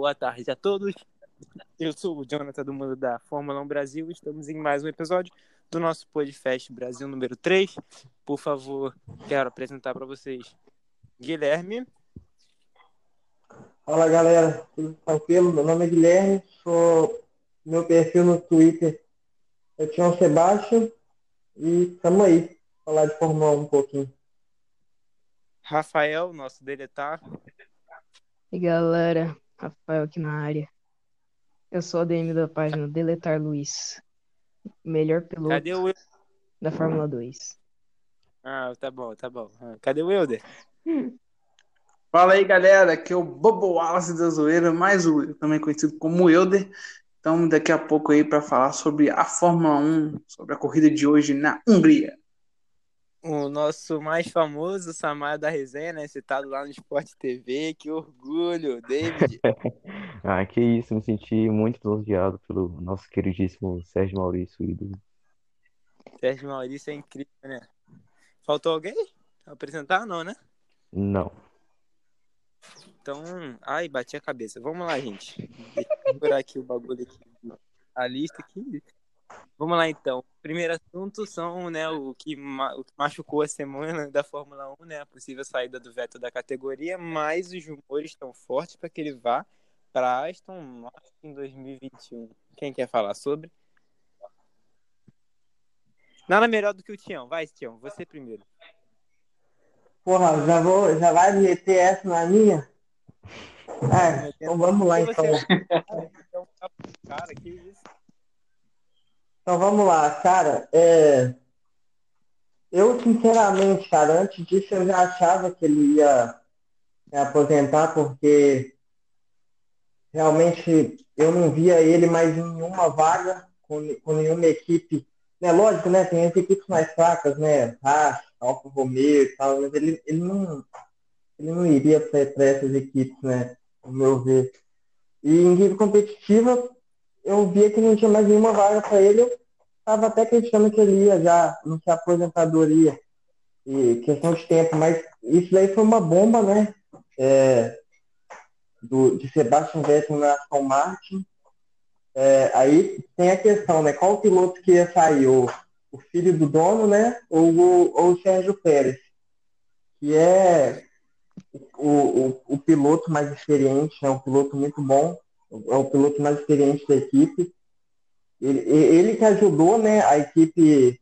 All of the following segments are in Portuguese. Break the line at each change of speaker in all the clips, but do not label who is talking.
Boa tarde a todos. Eu sou o Jonathan do Mundo da Fórmula 1 Brasil. Estamos em mais um episódio do nosso podcast Brasil número 3. Por favor, quero apresentar para vocês Guilherme.
Fala galera, tudo tranquilo? Meu nome é Guilherme, sou meu perfil no Twitter é Tião Sebastião e estamos aí, falar de Fórmula 1 um pouquinho.
Rafael, nosso deletar.
E galera, Rafael aqui na área. Eu sou a DM da página Deletar Luiz. Melhor piloto
Cadê o
da Fórmula 2.
Ah, tá bom, tá bom. Ah, Cadê o Helder?
Fala aí, galera, aqui é o Bobo Wallace da Zoeira, mais o também conhecido como Euder. Então, daqui a pouco aí para falar sobre a Fórmula 1, sobre a corrida de hoje na Hungria.
O nosso mais famoso Samar da Resenha, né? Citado lá no Sport TV. Que orgulho, David.
Ah, que isso, me senti muito elogiado pelo nosso queridíssimo Sérgio Maurício ídolo.
Sérgio Maurício é incrível, né? Faltou alguém? Apresentar? Não, né?
Não.
Então, ai, bati a cabeça. Vamos lá, gente. Deixa eu aqui o bagulho aqui. A lista aqui. Vamos lá, então. Primeiro assunto são, né, o que, o que machucou a semana da Fórmula 1, né, a possível saída do Vettel da categoria, mas os rumores estão fortes para que ele vá para Aston Martin em 2021. Quem quer falar sobre? Nada melhor do que o Tião. Vai, Tião, você primeiro.
Porra, já, vou, já vai meter essa na minha? É, então vamos lá então.
Então, Cara, que isso?
Então vamos lá, cara. É... Eu, sinceramente, cara, antes disso eu já achava que ele ia se aposentar porque realmente eu não via ele mais em nenhuma vaga com, com nenhuma equipe. É lógico, né? Tem as equipes mais fracas, né? Haas, Alfa Romeo e tal, mas ele, ele não ele não iria para essas equipes, né? Ao meu ver. E em equipe competitiva, eu via que não tinha mais nenhuma vaga para ele. Eu estava até acreditando que ele ia já anunciar aposentadoria. E questão de tempo, mas isso daí foi uma bomba, né? É, do, de Sebastian Vettel na Aston Martin. É, aí tem a questão, né? Qual piloto que ia sair? O, o filho do dono, né? Ou, o- ou o Sérgio Pérez? Que é o, o, o piloto mais experiente, é um piloto muito bom, é o piloto mais experiente da equipe. Ele, ele que ajudou né, a equipe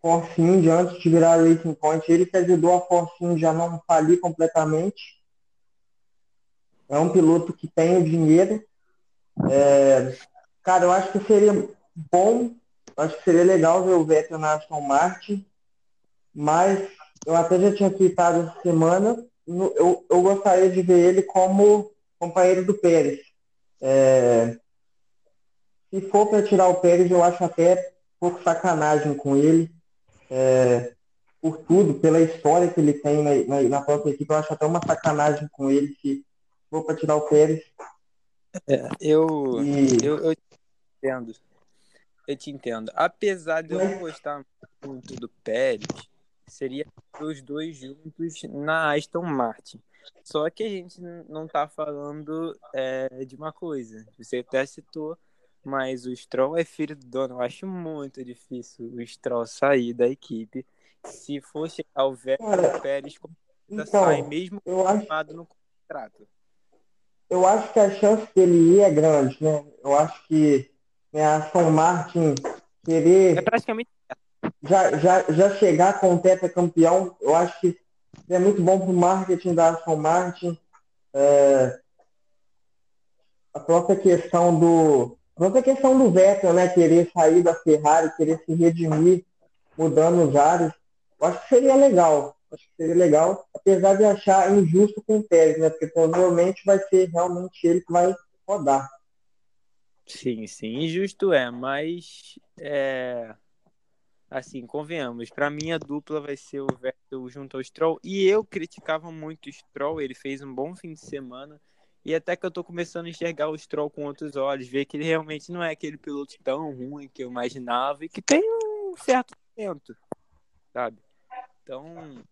Force India antes de virar Racing Point, ele que ajudou a Force India a não falir completamente. É um piloto que tem o dinheiro. É, cara, eu acho que seria bom, acho que seria legal ver o Vettel na Aston Martin, mas eu até já tinha tweetado essa semana, eu, eu gostaria de ver ele como companheiro do Pérez. É, se for para tirar o Pérez, eu acho até um pouco sacanagem com ele. É, por tudo, pela história que ele tem na, na, na própria equipe, eu acho até uma sacanagem com ele se for para tirar o Pérez.
Eu,
E
eu, eu te entendo. Eu te entendo. Apesar de eu não gostar muito do Pérez, seria os dois juntos na Aston Martin. Só que a gente não tá falando é, de uma coisa. Você até citou, mas o Stroll é filho do dono. Eu acho muito difícil o Stroll sair da equipe. Se for chegar o Vettel
Cara,
Pérez, como
então,
sai mesmo
eu acho
no contrato.
eu acho que a chance dele ir é grande, né? Eu acho que né, a Aston Martin
É
querer
praticamente
já, já, já chegar com o campeão, eu acho que é muito bom para o marketing da Aston Martin. É, a própria questão do a própria questão do Vettel, né? Querer sair da Ferrari, querer se redimir, mudando os ares. Eu acho que seria legal. Acho que seria legal, apesar de achar injusto com o Pérez, né? Porque provavelmente vai ser realmente ele que vai rodar.
Sim, sim, injusto é, mas é assim, convenhamos, para mim a dupla vai ser o Vettel junto ao Stroll e eu criticava muito o Stroll, ele fez um bom fim de semana e até que eu tô começando a enxergar o Stroll com outros olhos, ver que ele realmente não é aquele piloto tão ruim que eu imaginava e que tem um certo talento, sabe? Então,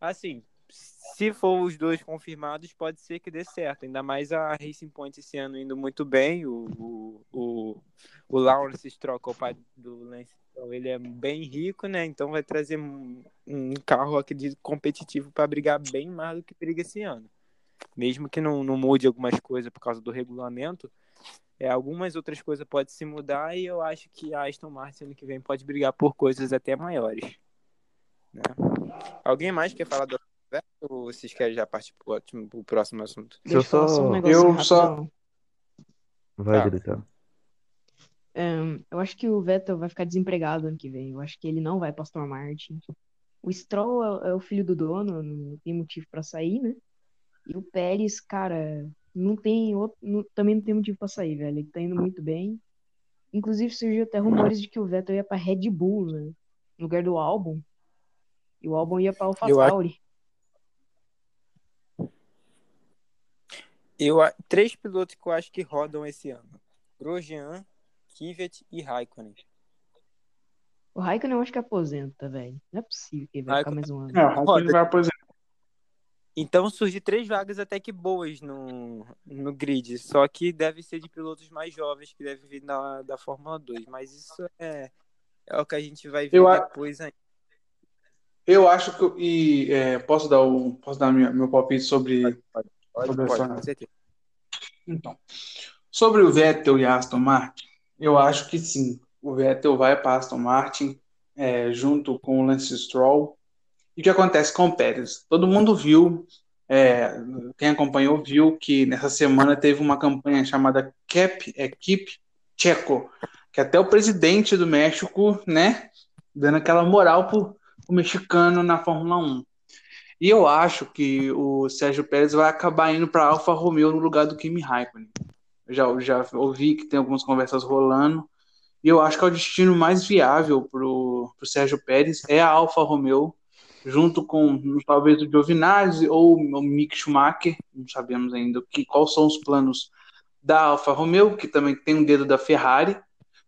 assim, se for os dois confirmados, pode ser que dê certo. Ainda mais a Racing Point esse ano indo muito bem. O, o, o, o Lawrence Stroll, que é o pai do Lance Stroll, ele é bem rico, né? Então vai trazer um, um carro, acredito, competitivo para brigar bem mais do que briga esse ano. Mesmo que não, não mude algumas coisas por causa do regulamento, é, algumas outras coisas podem se mudar e eu acho que a Aston Martin ano que vem pode brigar por coisas até maiores. Né? Alguém mais quer falar do ou vocês querem já partir pro, ótimo, pro próximo assunto?
Eu
Deixa eu falar só um
Eu só-.
Vai,
Tá.
diretor.
Ahn, eu acho que o Vettel vai ficar desempregado ano que vem. Eu acho que ele não vai para Aston Martin. O Stroll é, é o filho do dono, não tem motivo para sair, né? E o Pérez, cara, não tem outro, não- também não tem motivo para sair, velho. Ele tá indo muito bem. Inclusive surgiu até rumores de que o Vettel ia para Red Bull, né? No lugar do Albon. E o Albon ia para
Eu acho-
AlphaTauri.
Eu, três pilotos que eu acho que rodam esse ano: Grosjean, Kvyat e Raikkonen.
O Raikkonen eu acho que aposenta, velho. Não é possível que ele vai ficar
Raikkonen-
mais um ano.
É, o Raikkonen vai aposentar.
Então surgem três vagas até que boas no, no grid. Só que deve ser de pilotos mais jovens que devem vir da, da Fórmula 2. Mas isso é, é o que a gente vai ver
Eu a-
depois ainda.
Eu acho que. E, é, posso dar, o, posso dar minha- meu palpite sobre.
Pode,
Sobre
pode,
essa-
com certeza.
Então, sobre o Vettel e a Aston Martin, eu acho que sim. O Vettel vai para Aston Martin é, junto com o Lance Stroll. E o que acontece com o Pérez? Todo mundo viu, é, quem acompanhou viu que nessa semana teve uma campanha chamada Cap Equipe Checo, que até o presidente do México, né, dando aquela moral pro, pro mexicano na Fórmula 1. E eu acho que o Sérgio Pérez vai acabar indo para Alfa Romeo no lugar do Kimi Raikkonen. Já, já ouvi que tem algumas conversas rolando. E eu acho que é o destino mais viável para o Sérgio Pérez é a Alfa Romeo, junto com talvez o Giovinazzi ou o Mick Schumacher. Não sabemos ainda que, quais são os planos da Alfa Romeo, que também tem um dedo da Ferrari.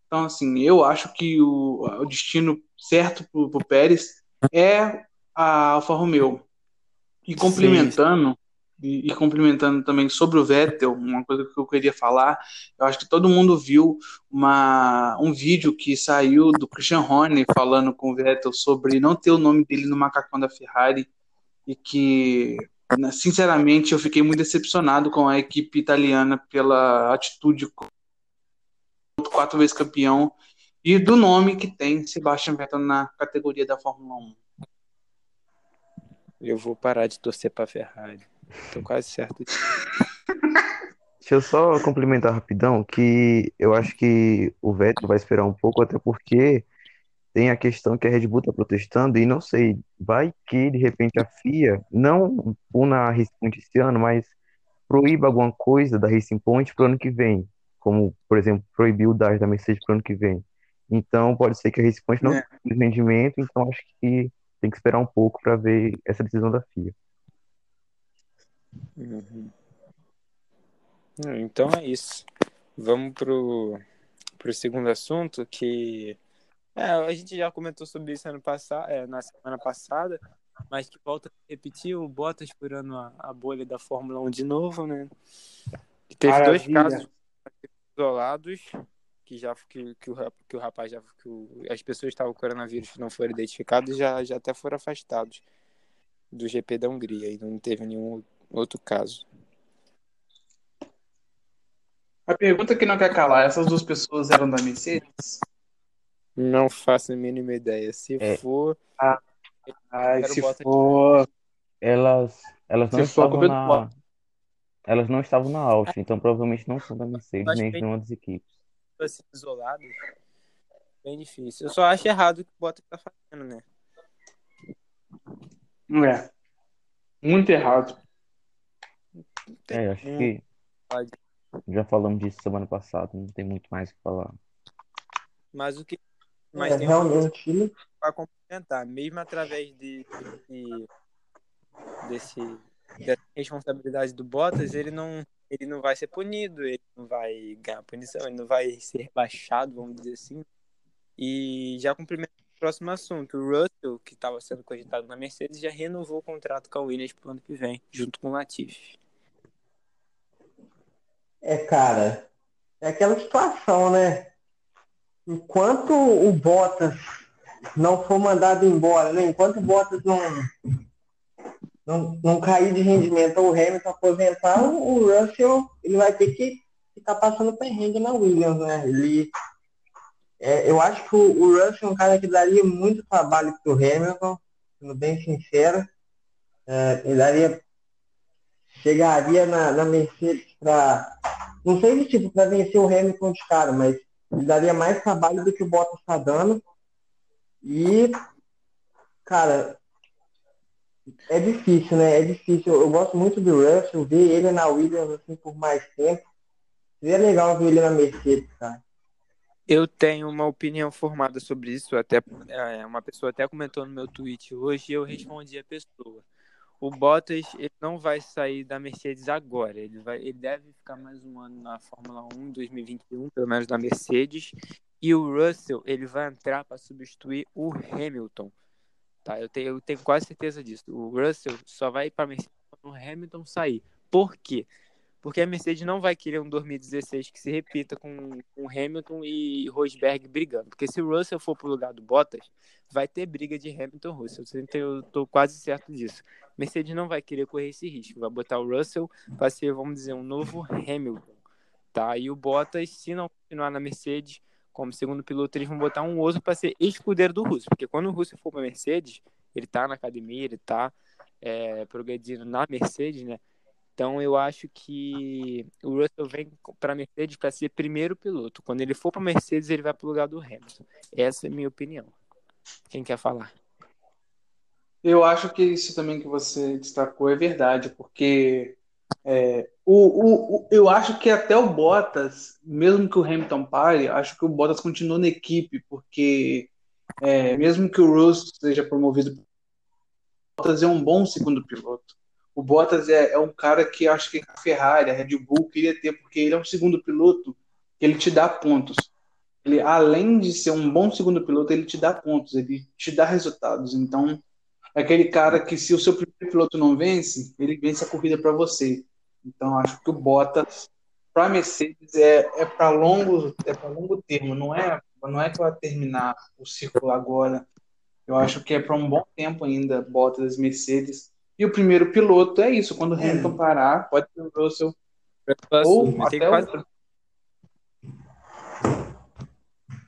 Então, assim, eu acho que o, o destino certo para o Pérez é a Alfa Romeo. E complementando, e, e complementando também sobre o Vettel, uma coisa que eu queria falar, eu acho que todo mundo viu uma, um vídeo que saiu do Christian Horner falando com o Vettel sobre não ter o nome dele no macacão da Ferrari e que, né, sinceramente, eu fiquei muito decepcionado com a equipe italiana pela atitude quatro vezes campeão e do nome que tem Sebastian Vettel na categoria da Fórmula 1.
Eu vou parar de torcer pra Ferrari. Tô quase certo.
Deixa eu só complementar rapidão que eu acho que o Vettel vai esperar um pouco, até porque tem a questão que a Red Bull está protestando e não sei, vai que de repente a FIA não puna a Racing Point esse ano, mas proíba alguma coisa da Racing Point para o ano que vem, como por exemplo proibir o DAS da Mercedes para o ano que vem. Então pode ser que a Racing Point não
É.
tenha rendimento, então acho que tem que esperar um pouco para ver essa decisão da FIA.
Uhum. Hum, Então é isso. Vamos pro, pro segundo assunto, que é, a gente já comentou sobre isso ano passado, é, na semana passada, mas que volta a repetir o Bottas furando a, a bolha da Fórmula 1 de novo, né? Que teve dois
Maravilha.
casos isolados, que já que, que, o, que o rapaz já que o- as pessoas que estavam com coronavírus não foram identificados já, já até foram afastados do GP da Hungria e não teve nenhum outro caso.
A pergunta que não quer calar, essas duas pessoas eram da Mercedes?
Não faço a mínima ideia. Se
É.
for,
Ai,
Quero
se for.
Elas, elas não
Se for,
estavam
do
na, elas não estavam na Áustria, então provavelmente não são da Mercedes nem de nenhuma das equipes.
assim, isolado, bem difícil. Eu só acho errado o que o Bottas tá fazendo, né?
É. Muito errado.
É, acho que
pode.
já falamos disso semana passada, não tem muito mais o que falar.
Mas o que. Mas
É,
tem
realmente,
para complementar, mesmo através de, de- desse dessa responsabilidade do Bottas, ele não ele não vai ser punido, ele não vai ganhar punição, ele não vai ser rebaixado, vamos dizer assim. E já cumprimentando próximo assunto. O Russell, que estava sendo cogitado na Mercedes, já renovou o contrato com a Williams para o ano que vem, junto com o Latifi.
É, cara, é aquela situação, né? Enquanto o Bottas não for mandado embora, né? Enquanto o Bottas não, não, não cair de rendimento ou o Hamilton aposentar, o Russell ele vai ter que ficar passando perrengue na Williams, né? Ele, é, eu acho que o, Russell é um cara que daria muito trabalho para o Hamilton, sendo bem sincero. É, ele daria, chegaria na, na Mercedes para, não sei se tipo, para vencer o Hamilton de cara, mas daria mais trabalho do que o Bottas está dando. E, cara, é difícil, né? É difícil. Eu gosto muito do Russell, ver ele na Williams assim por mais tempo. Seria legal ver ele na Mercedes, cara.
Eu tenho uma opinião formada sobre isso, até é, uma pessoa até comentou no meu tweet hoje e eu respondi a pessoa. O Bottas ele não vai sair da Mercedes agora, ele, vai, ele deve ficar mais um ano na Fórmula 1 2021, pelo menos na Mercedes, e o Russell ele vai entrar para substituir o Hamilton. Tá, eu tenho, eu tenho quase certeza disso. O Russell só vai para a Mercedes quando o Hamilton sair. Por quê? Porque a Mercedes não vai querer um 2016 que se repita com, com Hamilton e Rosberg brigando. Porque se o Russell for para o lugar do Bottas, vai ter briga de Hamilton e Russell. Eu estou quase certo disso. Mercedes não vai querer correr esse risco. Vai botar o Russell para ser, vamos dizer, um novo Hamilton. Tá? E o Bottas, se não continuar na Mercedes, como segundo piloto, eles vão botar um outro para ser escudeiro do Russo. Porque quando o Russo for para Mercedes, ele está na academia, ele está é, progredindo na Mercedes, né? Então eu acho que o Russell vem para a Mercedes para ser primeiro piloto. Quando ele for para Mercedes, ele vai para o lugar do Hamilton. Essa é a minha opinião. Quem quer falar?
Eu acho que isso também que você destacou é verdade, porque é, o, o, o, eu acho que até o Bottas, mesmo que o Hamilton pare, acho que o Bottas continua na equipe, porque é, mesmo que o Russell seja promovido, o Bottas é um bom segundo piloto. O Bottas é, é um cara que acho que a Ferrari, a Red Bull queria ter, porque ele é um segundo piloto que ele te dá pontos. Ele, além de ser um bom segundo piloto, ele te dá pontos, ele te dá resultados. Então, aquele cara que se o seu primeiro piloto não vence, ele vence a corrida para você. Então acho que o Bottas para Mercedes é, é para longo é para longo termo, não é não é que vai terminar o ciclo agora. Eu acho que é para um bom tempo ainda Bottas Mercedes. E o primeiro piloto é isso, quando o é. Hamilton parar, pode ser o Russell ou até quase...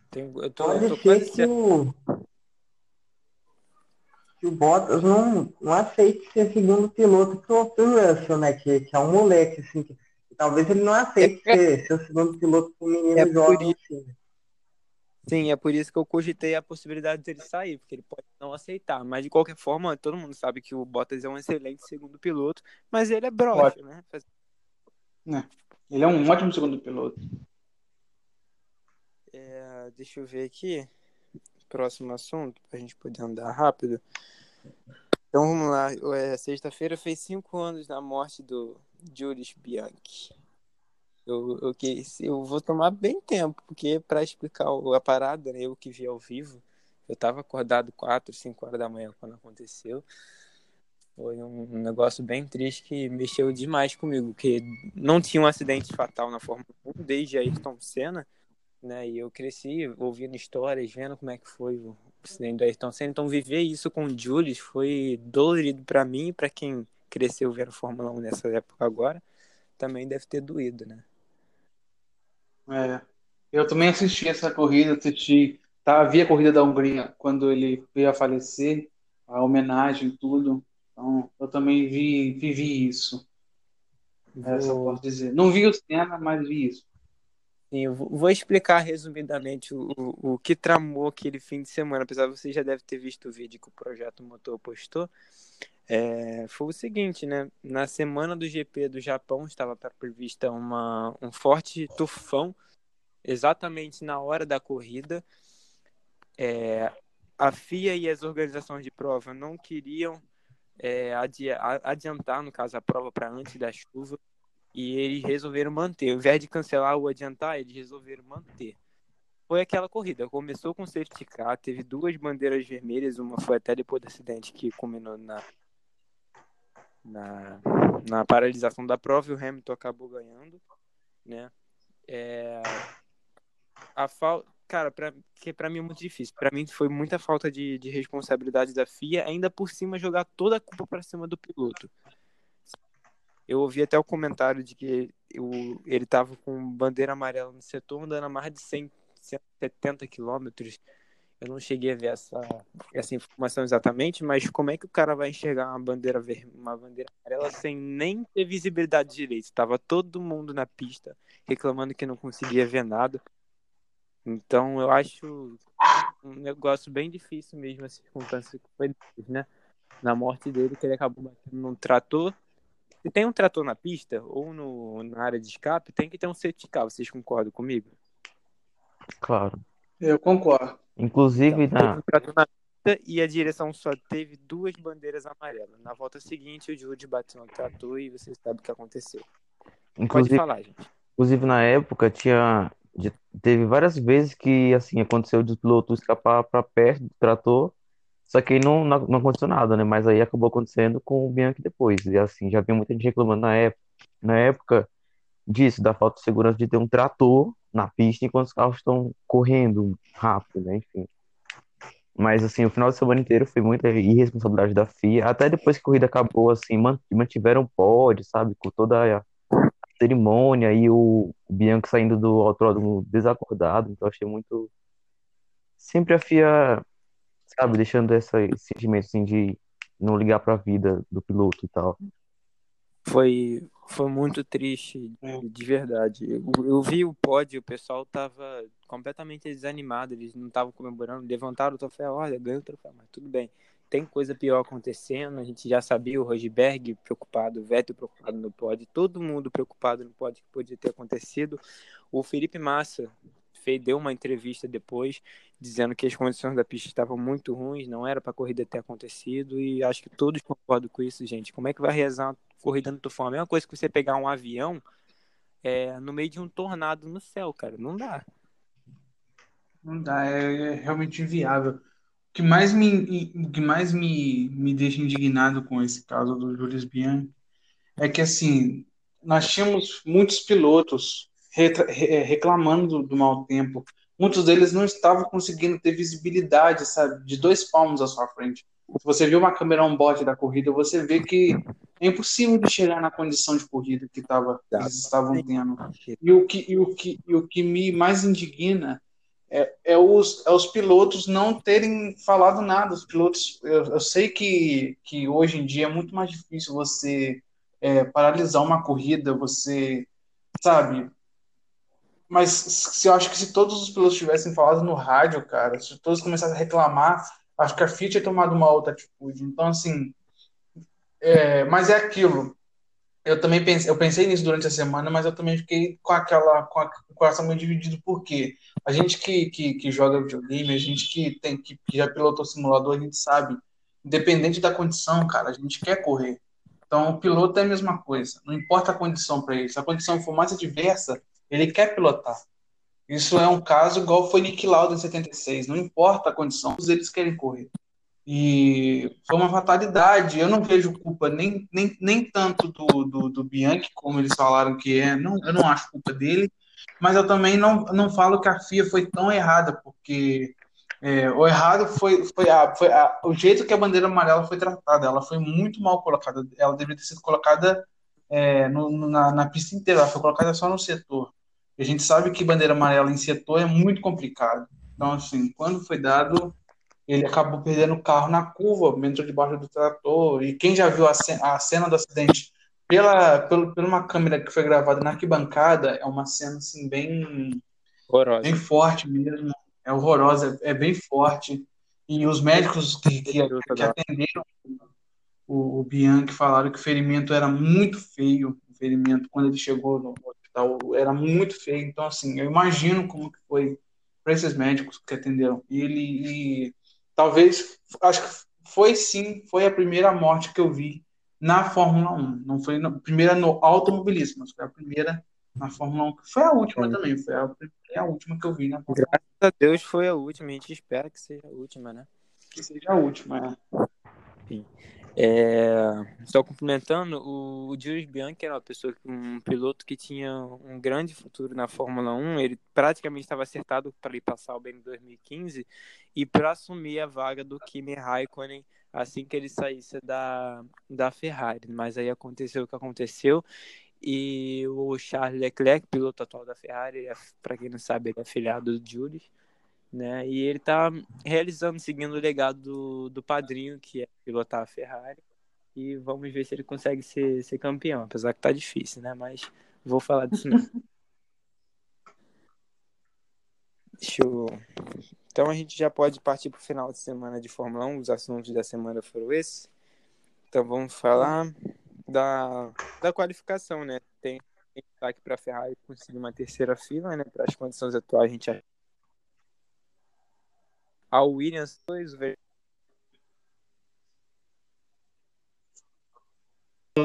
Tem, eu tô, eu tô ser que o, que o Bottas não, não aceite ser segundo piloto pro, pro Russell, né? Que, que é um moleque, assim. Que, talvez ele não aceite é, ser, ser o segundo piloto pro menino é jovem, assim.
Sim, é por isso que eu cogitei a possibilidade dele sair, porque ele pode não aceitar. Mas de qualquer forma, todo mundo sabe que o Bottas é um excelente segundo piloto, mas ele é broxa, né?
É. Ele é um ótimo segundo piloto.
É, deixa eu ver aqui. Próximo assunto, pra gente poder andar rápido. Então vamos lá. É, Sexta-feira fez cinco anos da morte do Julius Bianchi. Eu, eu, eu vou tomar bem tempo, porque para explicar a parada, né, eu que vi ao vivo, eu estava acordado 4, 5 horas da manhã quando aconteceu. Foi um negócio bem triste que mexeu demais comigo, porque não tinha um acidente fatal na Fórmula 1 desde Ayrton Senna, né? E eu cresci ouvindo histórias, vendo como é que foi acidente do Ayrton Senna. Então viver isso com o Julius foi dolorido para mim e para quem cresceu vendo Fórmula 1 nessa época agora, também deve ter doído, né?
É. Eu também assisti essa corrida, assisti, tá, vi a corrida da Hungria quando ele veio a falecer, a homenagem tudo. Então, eu também vi, vivi isso. Essa eu posso dizer. Não vi o Senna, mas vi isso.
Sim, vou explicar resumidamente o, o, o, que tramou aquele fim de semana, apesar de você já deve ter visto o vídeo que o Projeto Motor postou. É, foi o seguinte, né? Na semana do GP do Japão estava prevista uma, um forte tufão, exatamente na hora da corrida. É, a FIA e as organizações de prova não queriam é, adiantar, no caso, a prova para antes da chuva e eles resolveram manter. Ao invés de cancelar ou adiantar, eles resolveram manter. foi aquela corrida. Começou com safety car, teve duas bandeiras vermelhas, uma foi até depois do acidente que culminou na, na, na paralisação da prova e o Hamilton acabou ganhando, né? É, a falta, cara, para que para mim é muito difícil. Para mim foi muita falta de, de responsabilidade da FIA, ainda por cima jogar toda a culpa para cima do piloto. Eu ouvi até o comentário de que o, ele tava com bandeira amarela no setor andando a mais de 100 170 quilômetros. Eu não cheguei a ver essa, essa informação exatamente, mas como é que o cara vai enxergar uma bandeira ver, uma bandeira amarela sem nem ter visibilidade direito? Estava todo mundo na pista reclamando que não conseguia ver nada. Então eu acho um negócio bem difícil mesmo a circunstância que foi né? Na morte dele, que ele acabou batendo num trator. Se tem um trator na pista ou no, na área de escape, tem que ter um certificado. Vocês concordam comigo?
Claro.
Eu concordo.
Inclusive,
Então,
na...
teve um trator na pista e a direção só teve duas bandeiras amarelas. Na volta seguinte, o Jude bateu no trator e você sabe o que aconteceu. Pode
inclusive,
falar, gente.
inclusive na época tinha teve várias vezes que assim aconteceu de o piloto escapar para perto do trator, só que aí não, não não aconteceu nada, né? Mas aí acabou acontecendo com o Bianchi depois. E assim, já havia muita gente reclamando na época, na época disso, da falta de segurança de ter um trator na pista enquanto os carros estão correndo rápido, né? Enfim. Mas assim, o final de semana inteiro foi muita irresponsabilidade da FIA. Até depois que a corrida acabou, assim, man- mantiveram o pódio, sabe? Com toda a cerimônia e o Bianchi saindo do autódromo desacordado. Então achei muito. Sempre a FIA, sabe, deixando essa, esse sentimento assim de não ligar pra vida do piloto e tal.
Foi, foi muito triste,
É.
de verdade. Eu, eu vi o pódio, o pessoal tava completamente desanimado, eles não estavam comemorando, levantaram o troféu, olha, ganhou o troféu, mas tudo bem. Tem coisa pior acontecendo, a gente já sabia o Rosberg preocupado, o Vettel preocupado no pódio, todo mundo preocupado no pódio que podia ter acontecido. O Felipe Massa fez, deu uma entrevista depois, dizendo que as condições da pista estavam muito ruins, não era para a corrida ter acontecido, e acho que todos concordam com isso, gente. Como é que vai rezar uma corrida no tufão? A mesma coisa que você pegar um avião é, no meio de um tornado no céu, cara. Não dá.
Não dá, é, é realmente inviável. O que mais me, que mais me, me deixa indignado com esse caso do Julius Bianchi é que, assim, nós tínhamos muitos pilotos reclamando do, mau tempo. Muitos deles não estavam conseguindo ter visibilidade, sabe, de dois palmos à sua frente. Se você viu uma câmera on-board da corrida, você vê que é impossível de chegar na condição de corrida que tava, eles estavam tendo. E o que, e o que, e o que me mais indigna é, é, os, é os pilotos não terem falado nada. Os pilotos, eu, eu sei que, que hoje em dia é muito mais difícil você é, paralisar uma corrida, você, sabe? Mas se eu acho que se todos os pilotos tivessem falado no rádio, cara, se todos começassem a reclamar, acho que a FIA tinha tomado uma outra atitude. Então, assim, é, mas é aquilo. Eu também pensei, eu pensei nisso durante a semana, mas eu também fiquei com aquela, com, a, com o coração meio dividido, porque a gente que, que, que joga videogame, a gente que tem que, que já pilotou simulador, a gente sabe, independente da condição, cara, a gente quer correr. Então, o piloto é a mesma coisa. Não importa a condição para ele. Se a condição for mais adversa, ele quer pilotar. Isso é um caso igual foi Nick Lauda em 76. Não importa a condição, eles querem correr. E foi uma fatalidade. Eu não vejo culpa nem, nem, nem tanto do, do, do Bianchi, como eles falaram que é. Não, eu não acho culpa dele. Mas eu também não, não falo que a FIA foi tão errada, porque é, o errado foi, foi, a, foi a, o jeito que a bandeira amarela foi tratada. Ela foi muito mal colocada. Ela deveria ter sido colocada é, no, na, na pista inteira. Ela foi colocada só no setor. A gente sabe que bandeira amarela em setor é muito complicado. Então, assim, quando foi dado, ele acabou perdendo o carro na curva, entrou debaixo do trator. E quem já viu a, ce a cena do acidente pela, pela, pela uma câmera que foi gravada na arquibancada, é uma cena assim, bem,
Horrorosa.
bem forte mesmo. É horrorosa, é, é bem forte. E os médicos que, que, que atenderam o, o Bianchi falaram que o ferimento era muito feio. O ferimento, quando ele chegou no hospital, era muito feio. Então, assim, eu imagino como que foi para esses médicos que atenderam ele. E talvez, acho que foi sim, foi a primeira morte que eu vi na Fórmula 1. Não foi a primeira no automobilismo, mas foi a primeira na Fórmula 1, que foi a última também. Foi a, a última que eu vi, né?
Graças a Deus foi a última, a gente espera que seja a última, né?
Que seja a última, é.
É, só complementando, o, o Jules Bianchi era uma pessoa, um piloto que tinha um grande futuro na Fórmula 1. Ele praticamente estava acertado para ir passar o BM 2015 e para assumir a vaga do Kimi Raikkonen assim que ele saísse da, da Ferrari. Mas aí aconteceu o que aconteceu e o Charles Leclerc, piloto atual da Ferrari, é, para quem não sabe, ele é afiliado do Jules né? E ele tá realizando, seguindo o legado do, do padrinho, que é pilotar a Ferrari. E vamos ver se ele consegue ser, ser campeão, apesar que tá difícil, né? Mas vou falar disso. Deixa eu... Então a gente já pode partir para o final de semana de Fórmula 1. Os assuntos da semana foram esses. Então vamos falar da, da qualificação, né? Tem destaque para a Ferrari conseguir uma terceira fila, né? Para as condições atuais, a gente a Williams 2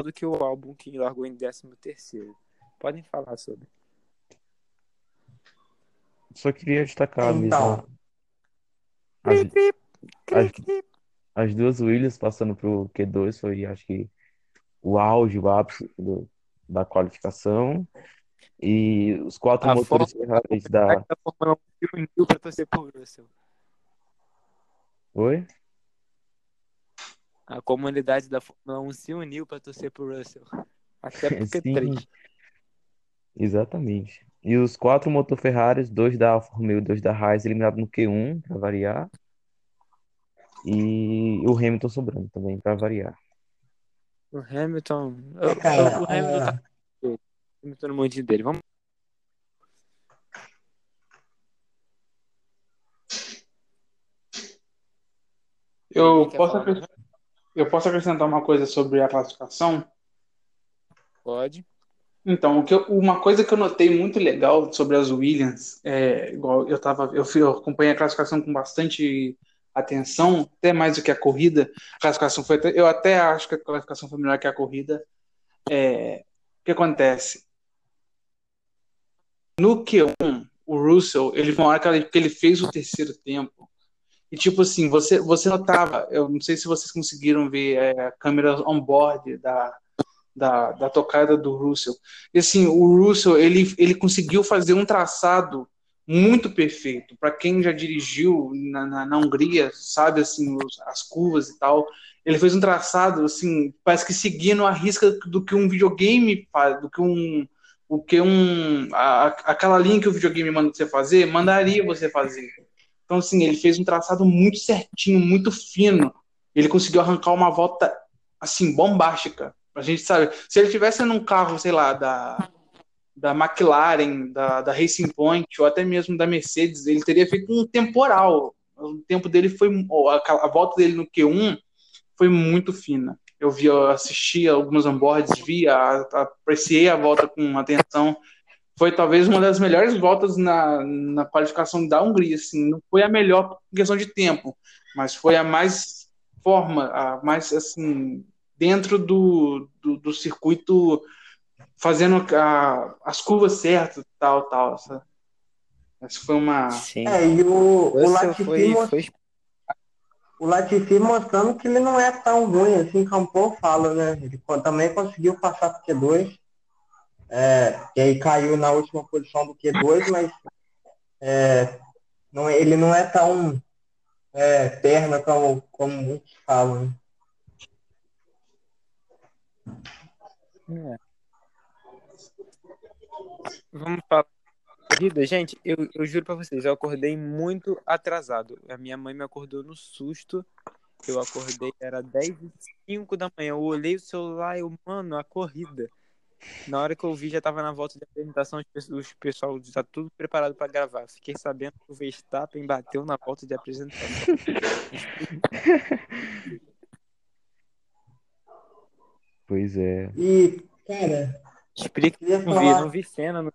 do que o álbum que largou em 13 terceiro. Podem falar sobre.
Só queria destacar
Então.
mesmo. As, as, as duas Williams passando pro Q2 foi, acho que, o auge, o ápice do, da qualificação. E os quatro
A
motores Ferraris da.
da Fórmula 1 se uniu para torcer por Russell.
Oi?
A comunidade da Fórmula 1 se uniu para torcer por Russell. Até porque
Sim.
três.
Exatamente. E os quatro motor Ferraris, dois da Alfa Romeo e dois da Haas, eliminados no Q1, para variar. E o Hamilton sobrando também, para variar.
O Hamilton.
É, cara,
o Hamilton
é.
tá. O Hamilton no mundinho dele. Vamos.
Eu posso,
falar,
acres- eu posso acrescentar uma coisa sobre a classificação?
Pode.
Então, eu- uma coisa que eu notei muito legal sobre as Williams, é, igual eu tava, eu, fui- eu acompanhei a classificação com bastante atenção, até mais do que a corrida. A classificação foi, eu até acho que a classificação foi melhor que a corrida. É, o que acontece? No Q1, o Russell, ele foi uma hora que ele fez o terceiro tempo. E tipo assim, você, você notava, eu não sei se vocês conseguiram ver é, a câmera on-board da, da, da tocada do Russell. E assim, o Russell, ele, ele conseguiu fazer um traçado muito perfeito. Para quem já dirigiu na, na, na Hungria, sabe assim, os- as curvas e tal, ele fez um traçado assim, parece que seguindo a risca do que um videogame faz, do que um o que um a, aquela linha que o videogame manda você fazer, mandaria você fazer. Então assim, ele fez um traçado muito certinho, muito fino. Ele conseguiu arrancar uma volta assim bombástica. A gente sabe, se ele tivesse num carro, sei lá, da da McLaren, da, da Racing Point ou até mesmo da Mercedes, ele teria feito um temporal. O tempo dele foi a, volta dele no Q1 foi muito fina. Eu vi, eu assisti algumas onboards, vi, apreciei a volta com atenção. Foi talvez uma das melhores voltas na, na qualificação da Hungria. Assim, não foi a melhor em questão de tempo, mas foi a mais forma, a mais assim dentro do, do, do circuito, fazendo a, as curvas certas, tal, tal. Essa, essa foi uma.
Sim.
É, e o, o Latifi,
foi, foi
o Latifi mostrando que ele não é tão ruim assim, Campos fala, né? Ele também conseguiu passar pro Q2, é, e aí caiu na última posição do Q2, mas é, não, é- ele não é tão é, perna como, como muitos falam. né?
É. Vamos falar. gente, eu, eu juro pra vocês, eu acordei muito atrasado. A minha mãe me acordou no susto. Eu acordei, era 10 e 05 da manhã. Eu olhei o celular e eu, mano, a corrida. Na hora que eu vi, já tava na volta de apresentação, os pe- os pessoal já tudo preparado pra gravar. Fiquei sabendo que o Verstappen bateu na volta de apresentação.
Pois é.
E, cara,
Explica,
queria
não vi,
falar,
não vi cena. Não...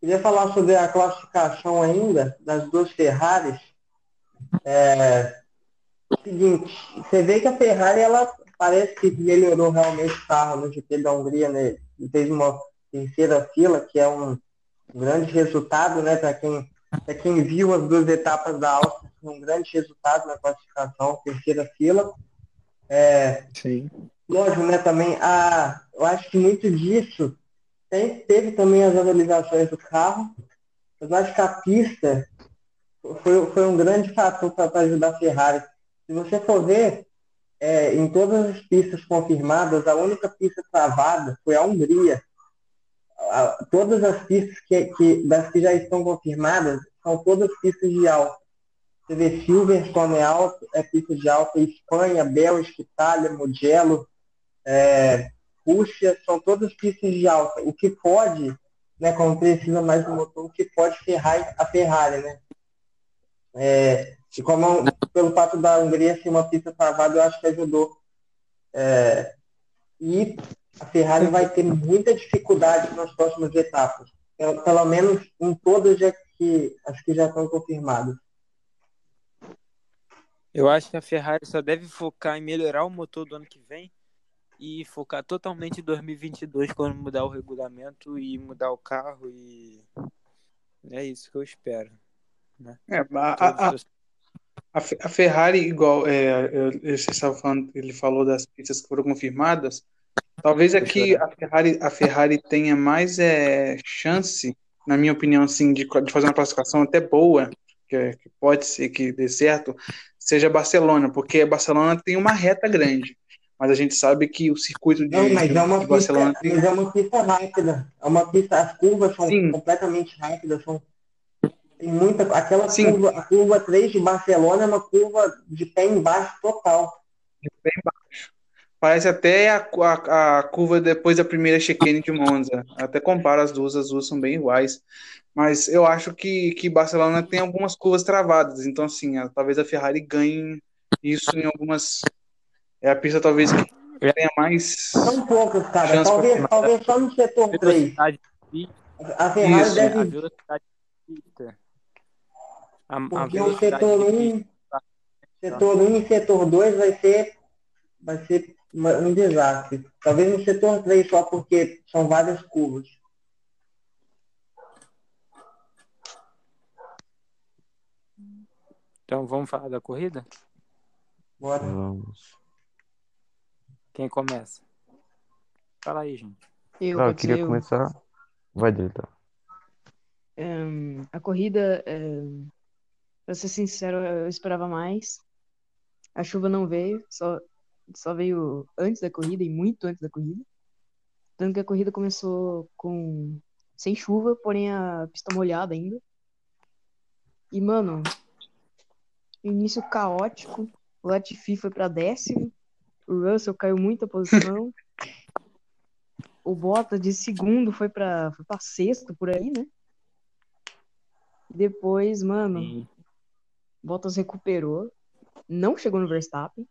queria falar sobre a classificação ainda das duas Ferraris. É, seguinte, você vê que a Ferrari ela parece que melhorou realmente o carro no GP da Hungria, né? Ele fez uma terceira fila, que é um grande resultado, né? Para quem, pra quem viu as duas etapas da Áustria, um grande resultado na classificação, terceira fila. É,
Sim.
lógico, né, também, a, eu acho que muito disso tem, teve também as atualizações do carro, mas eu acho que a pista foi, foi um grande fator para ajudar a Ferrari. Se você for ver, é, em todas as pistas confirmadas, a única pista travada foi a Hungria. A- todas as pistas que, que, das que já estão confirmadas são todas pistas de alta. Você vê Silverstone é alto, é pista de alta, Espanha, Bélgica, Itália, Mugello, é, Rússia, são todas pistas de alta. O que pode, né, como precisa mais do motor, o que pode ferrar a Ferrari, né? É, e como pelo fato da Hungria ser uma pista travada, eu acho que ajudou. É, e a Ferrari vai ter muita dificuldade nas próximas etapas. Pelo, menos em todas já que as que já estão confirmadas.
Eu acho que a Ferrari só deve focar em melhorar o motor do ano que vem e focar totalmente em 2022 quando mudar o regulamento e mudar o carro e é isso que eu espero.
É, a, a,
Todos os-
a Fe- a Ferrari, igual é, eu, eu- você estava falando, ele falou das pistas que foram confirmadas. Talvez aqui a Ferrari, a Ferrari tenha mais é, chance, na minha opinião, assim, de, de fazer uma classificação até boa, que, é- que pode ser que dê certo, seja Barcelona, porque Barcelona tem uma reta grande. Mas a gente sabe que o circuito de,
Não, mas é uma
Barcelona
pista,
tem.
mas é uma pista rápida. É uma pista, as curvas são
Sim.
completamente rápidas, são tem muita aquela
Sim.
curva, a curva 3 de Barcelona é uma curva de pé embaixo total.
Parece até a, a, a curva depois da primeira chicane de Monza. Até comparo as duas, as duas são bem iguais. Mas eu acho que, que Barcelona tem algumas curvas travadas. Então, assim, a- talvez a Ferrari ganhe isso em algumas. É a pista talvez que tenha mais.
São poucas, cara. Talvez, talvez só no setor 3.
velocidade de
A Ferrari
Isso,
a
deve.
velocidade de pista. A, a
Porque o setor
de
1,
pista.
setor 1 e setor 2 vai ser, vai ser um desastre. Talvez no setor 3 só porque são várias curvas.
Então vamos falar da corrida?
Bora.
Vamos.
Quem começa? Fala aí, gente.
Eu,
Ah, eu queria
eu.
começar. Vai dele, tá?
Ahn, a corrida, ahn, pra ser sincero, eu esperava mais. A chuva não veio, só, só veio antes da corrida e muito antes da corrida. Tanto que a corrida começou com sem chuva, porém a pista molhada ainda. E, mano, início caótico. O Latifi foi pra décimo. O Russell caiu muita posição. O Bottas de segundo foi pra, foi pra sexto por aí, né? Depois, mano,
Sim.
Bottas recuperou. Não chegou no Verstappen.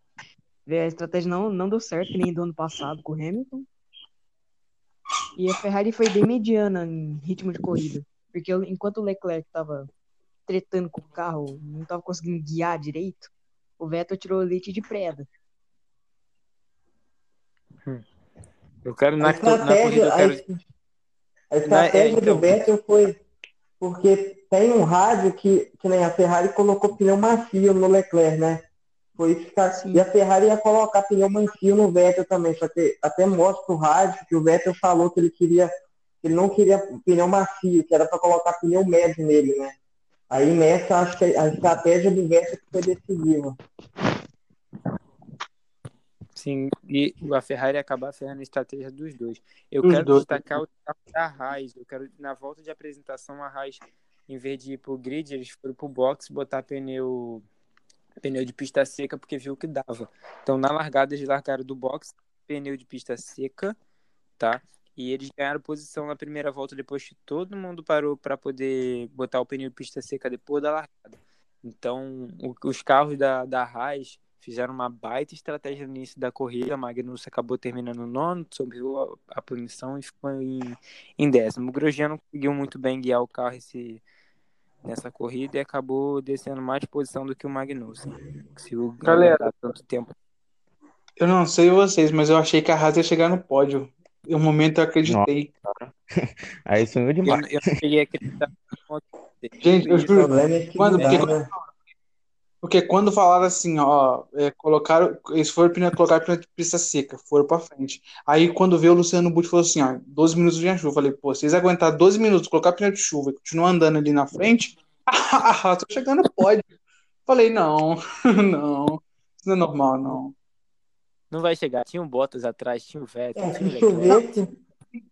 A estratégia não, não deu certo, que nem do ano passado com o Hamilton. E a Ferrari foi bem mediana em ritmo de corrida. Porque eu- enquanto o Leclerc tava tretando com o carro, não tava conseguindo guiar direito, o Vettel tirou o leite de preda.
Eu quero
A
na, na corrida,
estratégia,
eu
a,
quero.
es- a estratégia
é, então.
do Vettel foi porque tem um rádio que, que nem a Ferrari colocou pneu macio no Leclerc, né? Foi isso que a, e a Ferrari ia colocar pneu macio no Vettel também, só que até mostra o rádio que o Vettel falou que ele queria, que ele não queria pneu macio, que era para colocar pneu médio nele, né? Aí nessa acho que a estratégia do Vettel que foi decisiva.
Sim, e a Ferrari acabar ferrando a estratégia dos dois. Eu
Dos
quero
dois.
destacar o carro da Haas. Eu quero, na volta de apresentação, a Haas, em vez de ir pro grid, eles foram pro box botar pneu, pneu de pista seca, porque viu que dava. Então, na largada, eles largaram do box pneu de pista seca, tá? E eles ganharam posição na primeira volta depois que todo mundo parou para poder botar o pneu de pista seca depois da largada. Então, o- os carros da, da Haas fizeram uma baita estratégia no início da corrida. Magnussen acabou terminando nono, subiu a, a punição e ficou em, em décimo. O Grosjean não conseguiu muito bem guiar o carro esse, nessa corrida e acabou descendo mais posição do que o Magnussen. Conseguiu
Galera.
tanto tempo.
Eu não sei vocês, mas eu achei que a Haas ia chegar no pódio. em um momento eu acreditei.
Aí sonhou
Eu,
demais.
eu não cheguei a acreditar.
Gente, eu
O
juro,
é não dá,
porque-? Porque quando falaram assim, ó, é, colocaram, eles foram pneu, colocar pista seca, foram pra frente. Aí quando veio o Luciano Butti falou assim, ó, 12 minutos de chuva. Eu falei, pô, se vocês aguentar 12 minutos, colocar pneu de chuva e continuar andando ali na frente, tô chegando pódio. Falei, não, não, isso não é normal, não.
Não vai chegar. Tinha um Bottas atrás, tinha o Vettel,
É,
tinha o
se
Albon.
se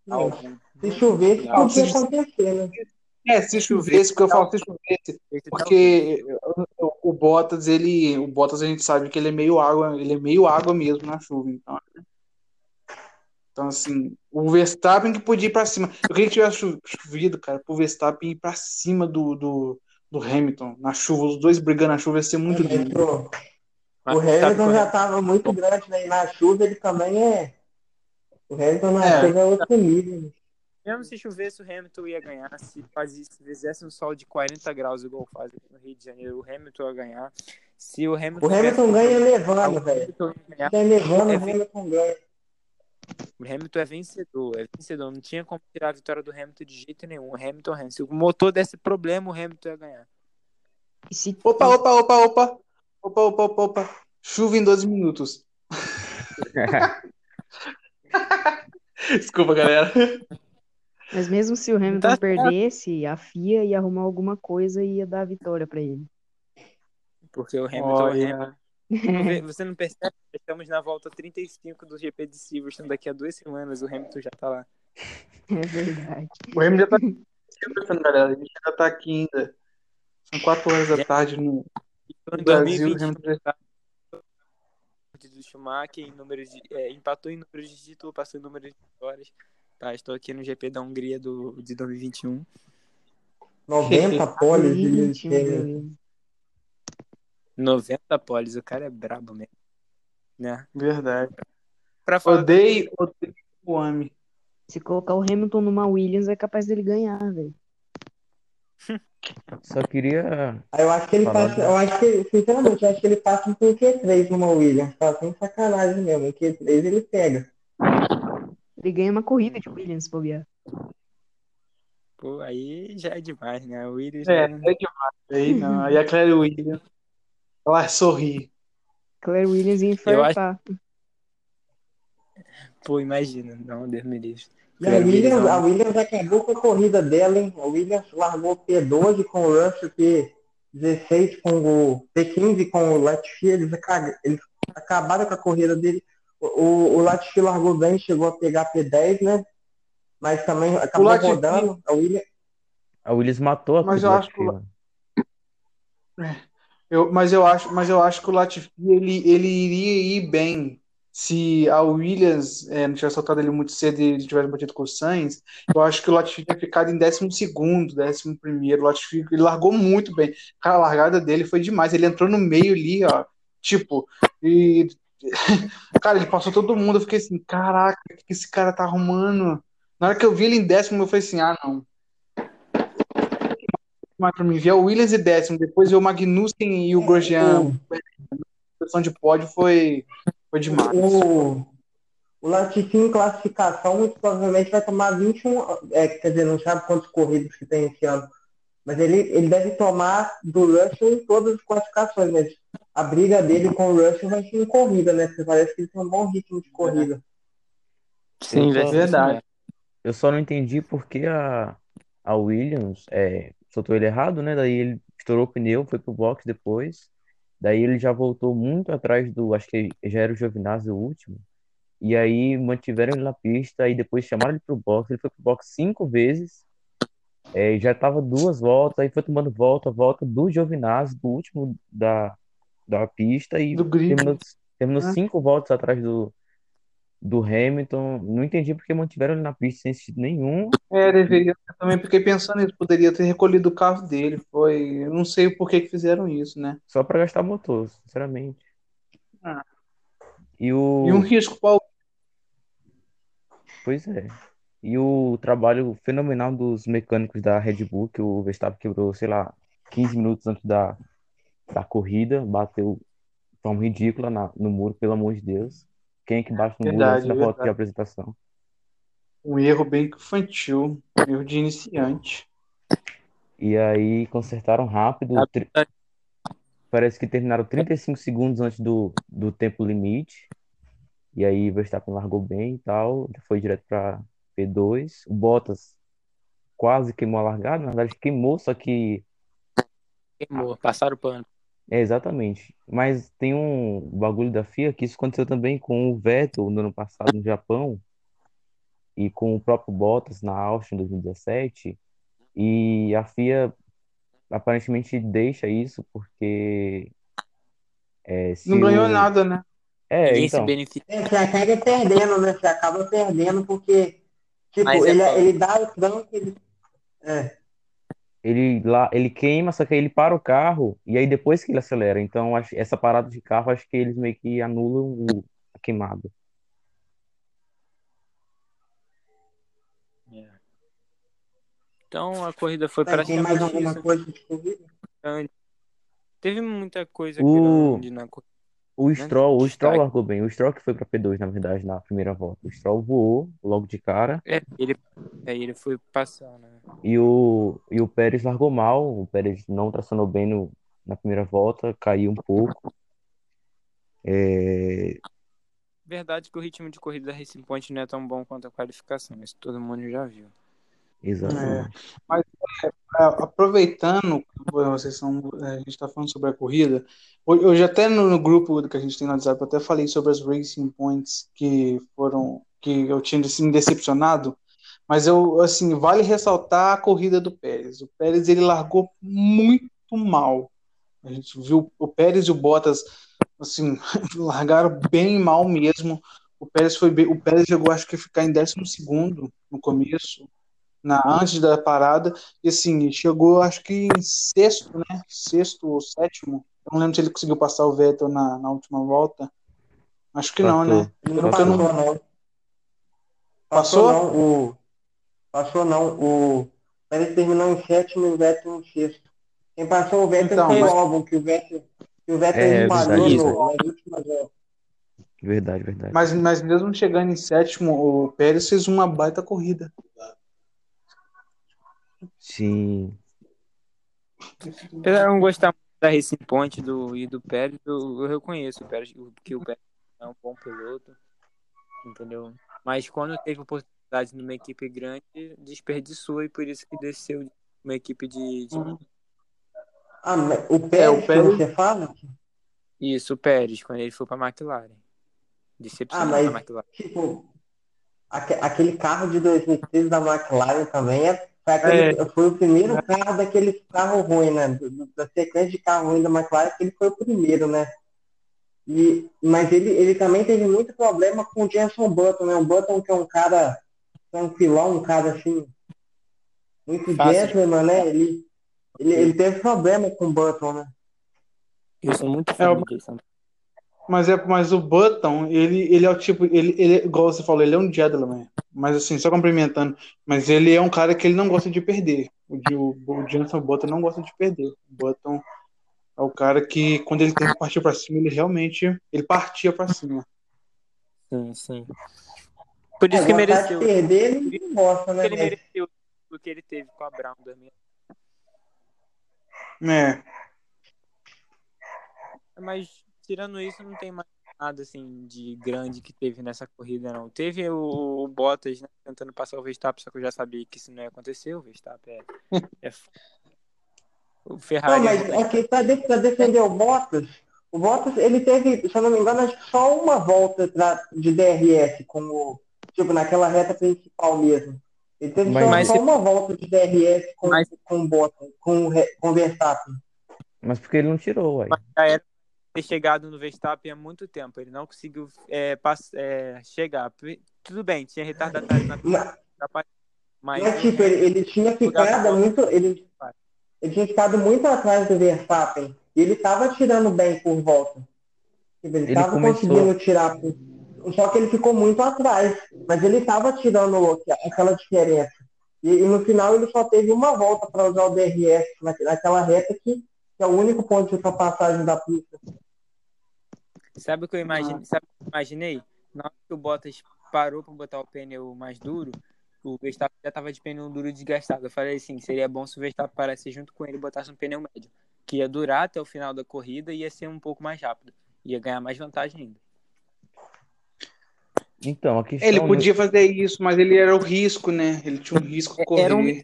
Não,
podia acontecer, né?
É, se chovesse, porque eu falo se chovesse,
Esse
porque o, Bottas, ele, o Bottas a gente sabe que ele é meio água, ele é meio água mesmo na chuva, então. né? Então, assim, o Verstappen que podia ir pra cima. Eu queria que tivesse chovido, cara, pro Verstappen ir pra cima do, do, do Hamilton na chuva, os dois brigando na chuva ia ser muito lindo.
Mas
O Hamilton
é?
já tava muito grande, né? E na chuva ele também é. O Hamilton na
É.
chuva é outro nível.
Mesmo se chovesse, o Hamilton ia ganhar. Se, fazia, se fizesse um sol de 40 graus, igual faz aqui no Rio de Janeiro, o Hamilton ia ganhar. Se o Hamilton,
O Hamilton ganha
o
levando, velho.
Hamilton ia ganhar.
Se é levando,
É
o Hamilton ganha.
O Hamilton é vencedor, é vencedor. Não tinha como tirar a vitória do Hamilton de jeito nenhum. O Hamilton, Hamilton. Se o motor desse problema, o Hamilton ia ganhar.
E se,
Opa, opa, opa, opa. Opa, opa, opa, opa. Chuva em 12 minutos. Desculpa, galera.
Mas mesmo se o Hamilton
Tá certo.
perdesse, a FIA ia arrumar alguma coisa e ia dar a vitória pra ele.
Porque o Hamilton, Hamilton
Olha,
Você não percebe? Estamos na volta 35 do GP de Silverstone. Daqui a duas semanas o Hamilton já tá lá.
É verdade.
o Hamilton já tá aqui, galera. A gente ainda tá aqui ainda. São 4 horas da tarde no
em
Brasil. o
2020,
Hamilton já-
do Schumacher em números de, é, empatou em números de título, passou em números de vitórias. Tá, estou aqui no GP da Hungria do, de 2021.
90 poles de Lewis
21,
Hamilton.
beleza.
90 poles, o cara é brabo mesmo. Né?
Verdade.
Pra falar
Odeio, odeio o ame.
Se colocar o Hamilton numa Williams, é capaz dele ganhar, velho.
Só queria.
Aí eu acho que ele
Falar
passa,
do-
eu acho que, sinceramente, eu acho que ele passa com o Q3 numa Williams, tá sem sacanagem mesmo. O Q3 ele pega.
Ele ganha uma corrida de Williams, bobear.
Pô, aí já é demais, né? O Williams.
É, é
né?
demais. Aí não. Aí a Claire Williams. Ela sorri.
Claire Williams ia infartar.
Pô, imagina. Não, Deus me livre.
E a Williams, a Williams acabou com a corrida dela, hein? A Williams largou P12 com o Russell, P16 com o P15 com o Latifi, eles, eles acabaram com a corrida dele. O, o, Latifi largou bem, chegou a pegar P10, né? Mas também acabou
Latifi-
rodando. A Williams,
A Willis matou a
Mas eu acho que o-
ativa.
Eu, mas, eu acho, mas eu acho que o Latifi ele, ele iria ir bem se a Williams é, não tivesse soltado ele muito cedo e ele tivesse batido com o Sainz. Eu acho que o Latifi tinha ficado em 12º, 11º. O Latifi ele largou muito bem. Cara, a largada dele foi demais. Ele entrou no meio ali, ó. Tipo, e. Cara, ele passou todo mundo. Eu fiquei assim, caraca, o que esse cara tá arrumando? Na hora que eu vi ele em décimo, eu falei assim, ah, não. Mas pra mim, ver o Williams em décimo, depois ver o Magnussen e o Grosjean. A posição de pódio foi, foi demais.
o, o em classificação muito provavelmente vai tomar 21, é, quer dizer, não sabe quantos corridas que tem esse ano. Mas ele, ele deve tomar do Russell em todas as classificações, mas a briga dele com o Russell vai ser em corrida, né? Porque parece que ele tem um bom ritmo de corrida.
Sim, ser
verdade.
Eu só não entendi porque a, a Williams é, soltou ele errado, né? Daí ele estourou o pneu, foi pro box depois. Daí ele já voltou muito atrás do, acho que já era o Giovinazzi o último. E aí mantiveram ele na pista e depois chamaram ele pro box. Ele foi pro box cinco vezes. É, já tava duas voltas, aí foi tomando volta, volta do Giovinazzi, do último da, da pista e
Do
terminou, terminou
né?
cinco voltas atrás do, do Hamilton. Não entendi porque mantiveram ele na pista sem sentido nenhum.
É, deveria. Eu também fiquei pensando nisso. Poderia ter recolhido o carro dele. Foi. Eu não sei por que que fizeram isso, né?
Só para gastar motor, sinceramente.
Ah.
E o.
E um risco para
Pois é. E o trabalho fenomenal dos mecânicos da Red Bull, que o Verstappen quebrou, sei lá, 15 minutos antes da, da corrida, bateu de forma ridícula na- no muro, pelo amor de Deus. Quem é que bate no muro
Verdade,
antes da volta de apresentação?
Um erro bem infantil, um erro de iniciante.
E aí consertaram rápido. tri- Parece que terminaram 35 segundos antes do, do tempo limite. E aí Verstappen largou bem e tal, foi direto para P2. O Bottas quase queimou a largada, na verdade queimou, só que
Queimou, passaram o pano.
É exatamente. Mas tem um bagulho da FIA que isso aconteceu também com o Vettel no ano passado no Japão e com o próprio Bottas na Áustria em 2017. E a FIA aparentemente deixa isso porque é, se
Não ganhou
o-
nada, né?
É,
Ninguém
então.
se beneficia.
É, você acaba perdendo, né? Você acaba perdendo porque, tipo,
Mas é
ele,
bom.
ele dá o tranco, ele... É,
Ele lá, ele queima, só que aí ele para o carro e aí depois que ele acelera. Então, acho, essa parada de carro, acho que eles meio que anulam o, a queimada.
É. Então a corrida foi
Mas tem mais alguma coisa de corrida?
Teve muita coisa
O-
grande na corrida.
O Stroll, o Stroll largou bem. O Stroll que foi para P2, na verdade, na primeira volta. O Stroll voou logo de cara
É, ele, aí ele foi passar, né?
e o, e o Pérez largou mal. O Pérez não tracionou bem no, na primeira volta, caiu um pouco. É,
Verdade que o ritmo de corrida da Racing Point não é tão bom quanto a qualificação, isso todo mundo já viu.
exatamente.
É, aproveitando que vocês são, é, a gente está falando sobre a corrida, hoje hoje até no, no grupo que a gente tem no WhatsApp, eu até falei sobre as Racing Points que foram, que eu tinha me decepcionado, mas eu, assim, vale ressaltar a corrida do Pérez. O Pérez, ele largou muito mal. A gente viu o Pérez e o Bottas, assim, largaram bem mal mesmo. O Pérez foi bem, o Pérez chegou, acho que a ficar em décimo segundo no começo, na antes da parada, e assim, chegou acho que em sexto, né? Sexto ou sétimo. Eu não lembro se ele conseguiu passar o Vettel na, na última volta. Acho que não,
Passou.
né?
Ele não
Passou,
passou,
não?
não.
Passou?
não. O... Passou não. O Pérez terminou em sétimo e o Vettel em sexto. Quem passou o Vettel
Então,
foi
mas-
o álbum, que o Vettel, que o Vettel
É, verdade.
no, nas últimas voltas.
Verdade, verdade.
Mas, mas mesmo chegando em sétimo, o Pérez fez uma baita corrida.
Sim.
Apesar de eu não gostar muito da Racing Point do, e do Pérez, eu, eu reconheço o Pérez, que o Pérez é um bom piloto, entendeu? Mas quando teve oportunidade numa equipe grande, desperdiçou e por isso que desceu de uma equipe de, de-
Ah, mas o Pérez, que
Pérez-
você fala?
Isso, o Pérez, quando ele foi para a McLaren. Decepcionou
Ah, mas-
a McLaren.
Tipo, aque- aquele carro de 2013 da McLaren também é, foi, aquele- foi o primeiro carro daquele carro ruim, né? Da sequência de carro ruim da McLaren, que ele foi o primeiro, né? E, mas ele, ele também teve muito problema com o Jenson Button, né? O Button que é um cara tranquilão, um cara assim, muito
Fácil
gentleman, né? Ele, ele, ele teve problema com o Button, né?
Eu sou muito
É,
fã
o-
do Jason.
Mas é, mas o Button, ele, ele é o tipo, ele, ele, igual você falou, ele é um gentleman. Mas assim, só complementando, mas ele é um cara que ele não gosta de perder. O, o, o Jenson Button não gosta de perder. O Button é o cara que, quando ele tem que partir pra cima, ele realmente, ele partia pra cima.
Sim, sim. Por
É,
isso que
gostar
mereceu.
de perder, ele não gosta, né?
Ele mereceu o que ele teve com a Brown em 2000.
É,
Mas tirando isso, não tem mais nada assim de grande que teve nessa corrida, não. Teve o, o Bottas né, tentando passar o Verstappen, só que eu já sabia que isso não ia acontecer. O Verstappen é. é f- o Ferrari.
Não, mas
é
aqui pra, de- pra defender o Bottas, o Bottas, ele teve, se eu não me engano, acho que só uma volta pra- de DRS, como, tipo, naquela reta principal mesmo. Ele teve
Mas-
só,
mas
só
se-
uma volta de DRS com,
Mas-
com o Bottas, com, com o Verstappen.
Mas porque ele não tirou, uai.
mas já era ter chegado no Verstappen há muito tempo. Ele não conseguiu é, pass- é, chegar. Tudo bem, tinha retardatário na
Mas,
mas,
mas, tipo, ele, ele tinha ficado muito, ele, ele tinha ficado muito atrás do Verstappen, e ele tava tirando bem por volta. Tipo, ele
Ele
tava
começou-
conseguindo tirar por... Só que ele ficou muito atrás. Mas ele tava tirando aquela diferença. E, e no final ele só teve uma volta para usar o DRS na- naquela reta que, que é o único ponto de ultrapassagem da pista.
Sabe o que eu imaginei? Sabe o que eu imaginei? Na hora que o Bottas parou para botar o pneu mais duro, o Verstappen já tava de pneu duro desgastado. Eu falei assim, seria bom se o Verstappen parasse junto com ele e botasse um pneu médio. Que ia durar até o final da corrida e ia ser um pouco mais rápido. Ia ganhar mais vantagem ainda.
Então, a questão...
Ele podia fazer isso, mas ele era o risco, né? Ele tinha um risco a correr.
Era um-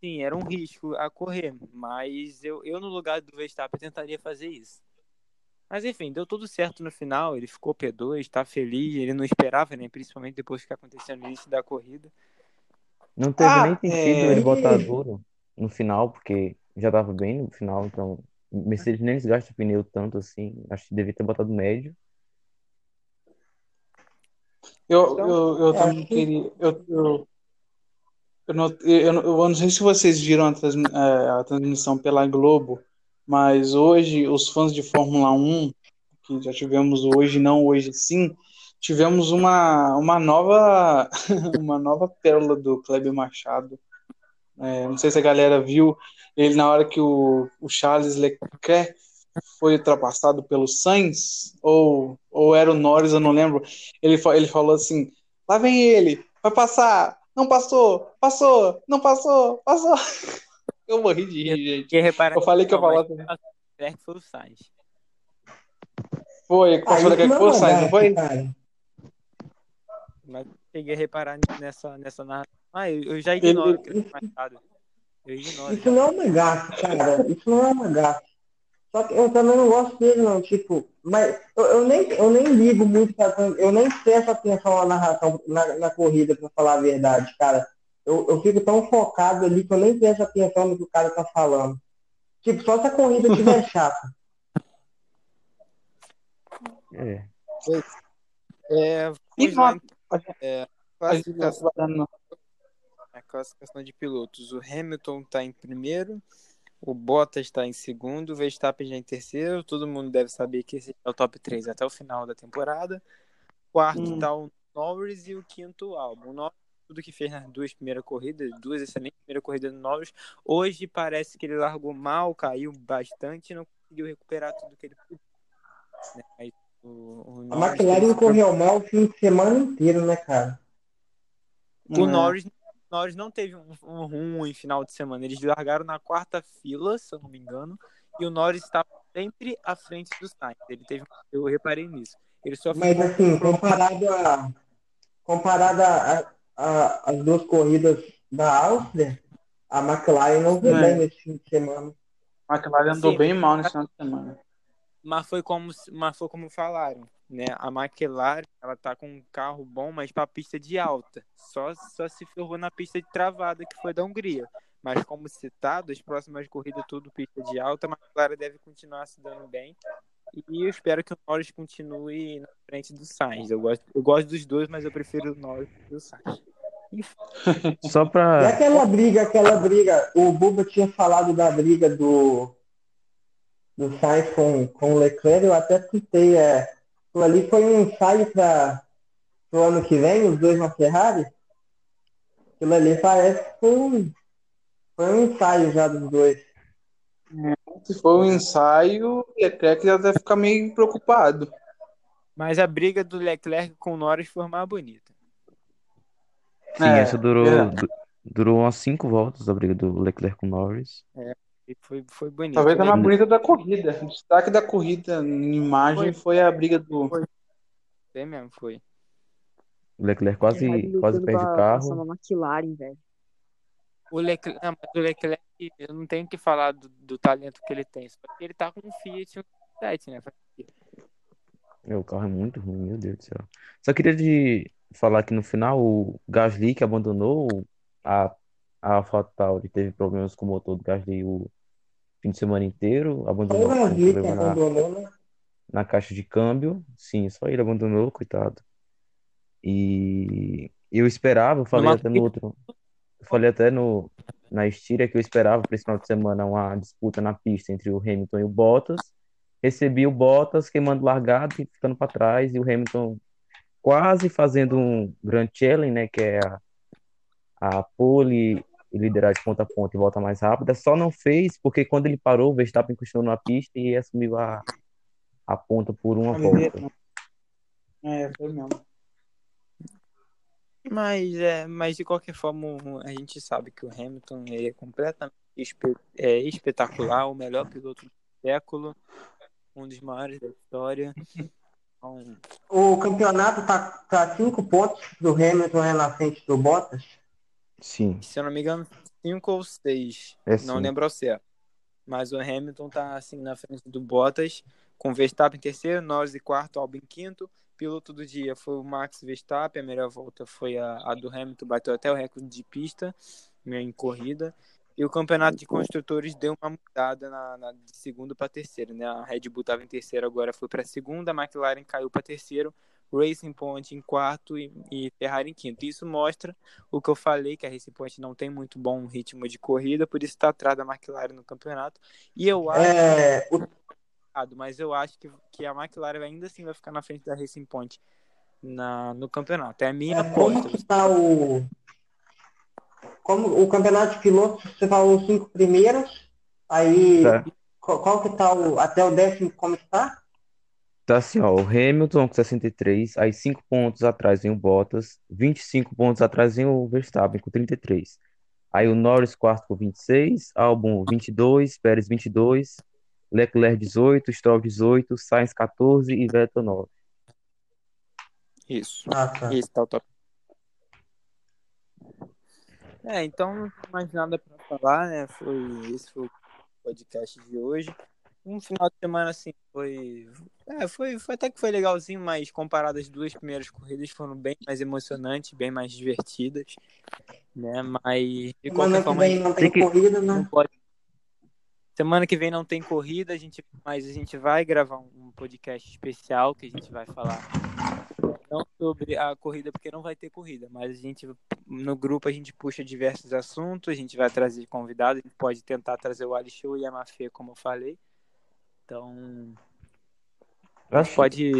Sim, era um risco a correr. Mas eu, eu no lugar do Verstappen, tentaria fazer isso. Mas enfim, deu tudo certo no final. Ele ficou P2, tá feliz. Ele não esperava, né? Principalmente depois que aconteceu no início da corrida.
Não teve
Ah,
nem sentido
é.
ele botar duro no final, porque já tava bem no final, então Mercedes nem desgasta o pneu tanto assim. Acho que devia ter botado médio.
Eu,
Então,
eu, eu
é,
também queria. Eu, eu, eu, não, eu, não- eu sei se vocês viram a, eh, a transmissão pela Globo, mas hoje os fãs de Fórmula 1, que já tivemos hoje, não hoje sim, tivemos uma, uma nova uma nova pérola do Kleber Machado. Eh, não sei se a galera viu ele na hora que o, o Charles Leclerc foi ultrapassado pelo Sainz, ou, ou era o Norris, eu não lembro. Ele, ele falou assim: lá vem ele, vai passar, não passou, passou, não passou, passou. Eu morri de rir, gente. Eu falei que eu falava.
Leclerc foi o Sainz.
Foi,
Ah,
passou daqui pouco,
é
Sainz, não foi?
cara.
Mas cheguei a reparar nessa, nessa narração. Ah, eu, eu já
Ele-
ignoro o Kleber Machado. Eu ignoro.
Isso não é uma gafe, cara. Isso não é uma gafe. Só que eu também não gosto dele, não. Tipo, mas eu, eu nem, eu nem ligo muito pra. Eu nem presto atenção na narração, na, na corrida, pra falar a verdade, cara. Eu, eu fico tão focado ali que eu nem presto atenção no que o cara tá falando. Tipo, só se a corrida estiver chata.
É.
É, lá,
nota?
então. É,
A tá
classificação,
trabalhando.
a classificação de pilotos. O Hamilton está em primeiro, o Bottas está em segundo, o Verstappen já em terceiro. Todo mundo deve saber que esse é o top 3 até o final da temporada. Quarto
Hum.
está o Norris e o quinto o Albon. O Norris, tudo que fez nas duas primeiras corridas, duas excelentes primeiras corridas do Norris. Hoje parece que ele largou mal, caiu bastante e não conseguiu recuperar tudo que ele podia. né? Mas o, o
A McLaren
teve-
correu mal o fim de semana inteiro, né, cara?
O
É.
Norris, Norris não teve um, um ruim final de semana. Eles largaram na quarta fila, se eu não me engano, e o Norris estava sempre à frente do Sainz. Ele teve, eu reparei nisso. Ele só
Mas
ficou
assim, comparado a comparado a, a- a- as duas corridas da Áustria, a McLaren não foi
É.
bem nesse fim de semana.
A McLaren andou
Sim.
bem mal nesse final de semana.
mas foi como mas foi como falaram, né? A McLaren, ela tá com um carro bom, mas para pista de alta. Só só se ferrou na pista de travada que foi da Hungria. Mas como citado, as próximas corridas tudo pista de alta, a McLaren deve continuar se dando bem. E eu espero que o Norris continue na frente do Sainz. Eu gosto, eu gosto dos dois, mas eu prefiro o Norris do Sainz.
Só
E
pra.
aquela briga, aquela briga, o Buba tinha falado da briga do do Sainz com, com o Leclerc, eu até citei, é, aquilo ali foi um ensaio para o ano que vem, os dois na Ferrari. Aquilo ali parece que foi um, foi um ensaio já dos dois.
Se for um ensaio, o Leclerc já deve ficar meio preocupado.
Mas a briga do Leclerc com o Norris foi mais bonita.
Sim,
É,
essa durou, du- durou umas cinco voltas a briga do Leclerc com o Norris.
E foi, foi bonito.
Talvez a
né?
mais bonita da corrida. O destaque da corrida em imagem foi a briga do.
Foi mesmo, foi.
O Leclerc quase,
Ferrari
quase perde o carro.
na McLaren, velho.
O Leclerc, não, mas o Leclerc, eu não tenho que falar do, do talento que ele tem, só que ele tá com um Fiat 1.7, né?
Meu, o carro é muito ruim, meu Deus do céu. Só queria de falar que no final o Gasly que abandonou a, a AlphaTauri teve problemas com o motor do Gasly o fim de semana inteiro, abandonou problema na,
abandonou, né?
na caixa de câmbio. Sim, só ele abandonou, coitado. E eu esperava, eu falei até no outro, eu falei até no na Estíria que eu esperava para esse final de semana uma disputa na pista entre o Hamilton e o Bottas. Recebi o Bottas queimando largado e ficando para trás e o Hamilton quase fazendo um Grand Challenge, né, que é a, a pole e liderar de ponta a ponta e volta mais rápida, só não fez porque quando ele parou, o Verstappen continuou na pista e assumiu a, a ponta por uma
a
volta.
liderança. É, foi mesmo.
Mas, é, mas de qualquer forma, a gente sabe que o Hamilton ele é completamente espe- é, espetacular, o melhor piloto do século, um dos maiores da história. Então,
O campeonato tá, tá cinco pontos do Hamilton é na frente do Bottas.
Sim,
se eu não me engano, cinco ou seis.
é
Não
sim.
lembro ao certo. Mas o Hamilton tá assim na frente do Bottas, com Verstappen em terceiro, Norris em quarto, Albon em quinto. Piloto do dia foi o Max Verstappen, a melhor volta foi a, a do Hamilton, bateu até o recorde de pista né, em corrida. E o campeonato de construtores deu uma mudada na, na- de segundo para terceiro, né? A Red Bull estava em terceiro, agora foi para segunda, a McLaren caiu para terceiro, Racing Point em quarto e, e Ferrari em quinto. Isso mostra o que eu falei, que a Racing Point não tem muito bom ritmo de corrida, por isso está atrás da McLaren no campeonato. E eu acho
É,
mas eu acho que, que a McLaren ainda assim vai ficar na frente da Racing Point na, no campeonato. É a minha
é, como
aposta.
que tá o. Como o campeonato de pilotos, você falou os cinco primeiros, aí
Tá.
qual, qual que tá o. Até o décimo como que tá?
Assim, ó, o Hamilton com 63, aí 5 pontos atrás vem o Bottas, 25 pontos atrás vem o Verstappen com 33. Aí o Norris quarto com 26, Albon 22, Pérez 22, Leclerc 18, Stroll 18, Sainz 14 e Vettel 9.
Isso.
Ah, tá.
Esse tá o top. É, então não tem mais nada pra falar, né? Foi, esse foi o podcast de hoje. Um final de semana assim foi. É, foi, foi até que foi legalzinho, mas comparado às duas primeiras corridas foram bem mais emocionantes, bem mais divertidas. Né? Mas de
Semana
qualquer
que
forma a
vem não tem
tem que-
corrida,
não
né?
pode. Semana que vem não tem corrida, a gente, mas a gente vai gravar um podcast especial que a gente vai falar não sobre a corrida, porque não vai ter corrida, mas a gente no grupo a gente puxa diversos assuntos, a gente vai trazer convidados, a gente pode tentar trazer o Alixo e a Mafê, como eu falei. Então, a gente
Acho-
pode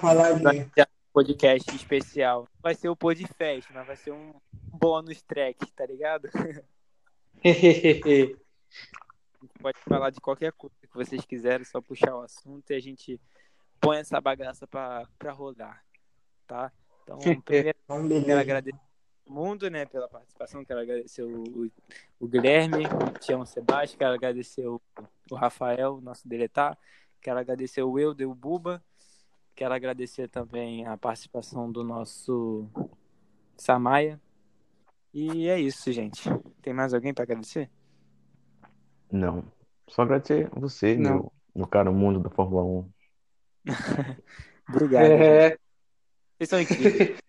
falar de.
podcast especial. Vai ser o Podfest, mas vai ser um bônus track, tá ligado? A gente pode falar de qualquer coisa que vocês quiserem, só puxar o assunto e a gente põe essa bagaça pra, pra rodar, tá? Então, primeiro
Então,
quero agradecer mundo, né, pela participação, quero agradecer o, o, o Guilherme, o Tião Sebastião, quero agradecer o, o Rafael, nosso deletar, quero agradecer o Euder, o Buba, quero agradecer também a participação do nosso Samaia. E é isso, gente. Tem mais alguém para agradecer?
Não. Só agradecer a você,
Não.
meu, meu caro mundo da Fórmula 1.
Obrigado.
É,
Vocês são incríveis.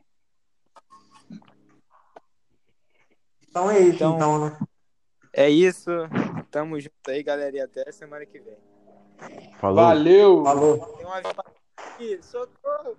Então é isso,
Então-
então, né?
É isso. Tamo junto aí, galera. E até semana que vem.
Falou.
valeu!
Falou.
Tem um avião aqui. Socorro!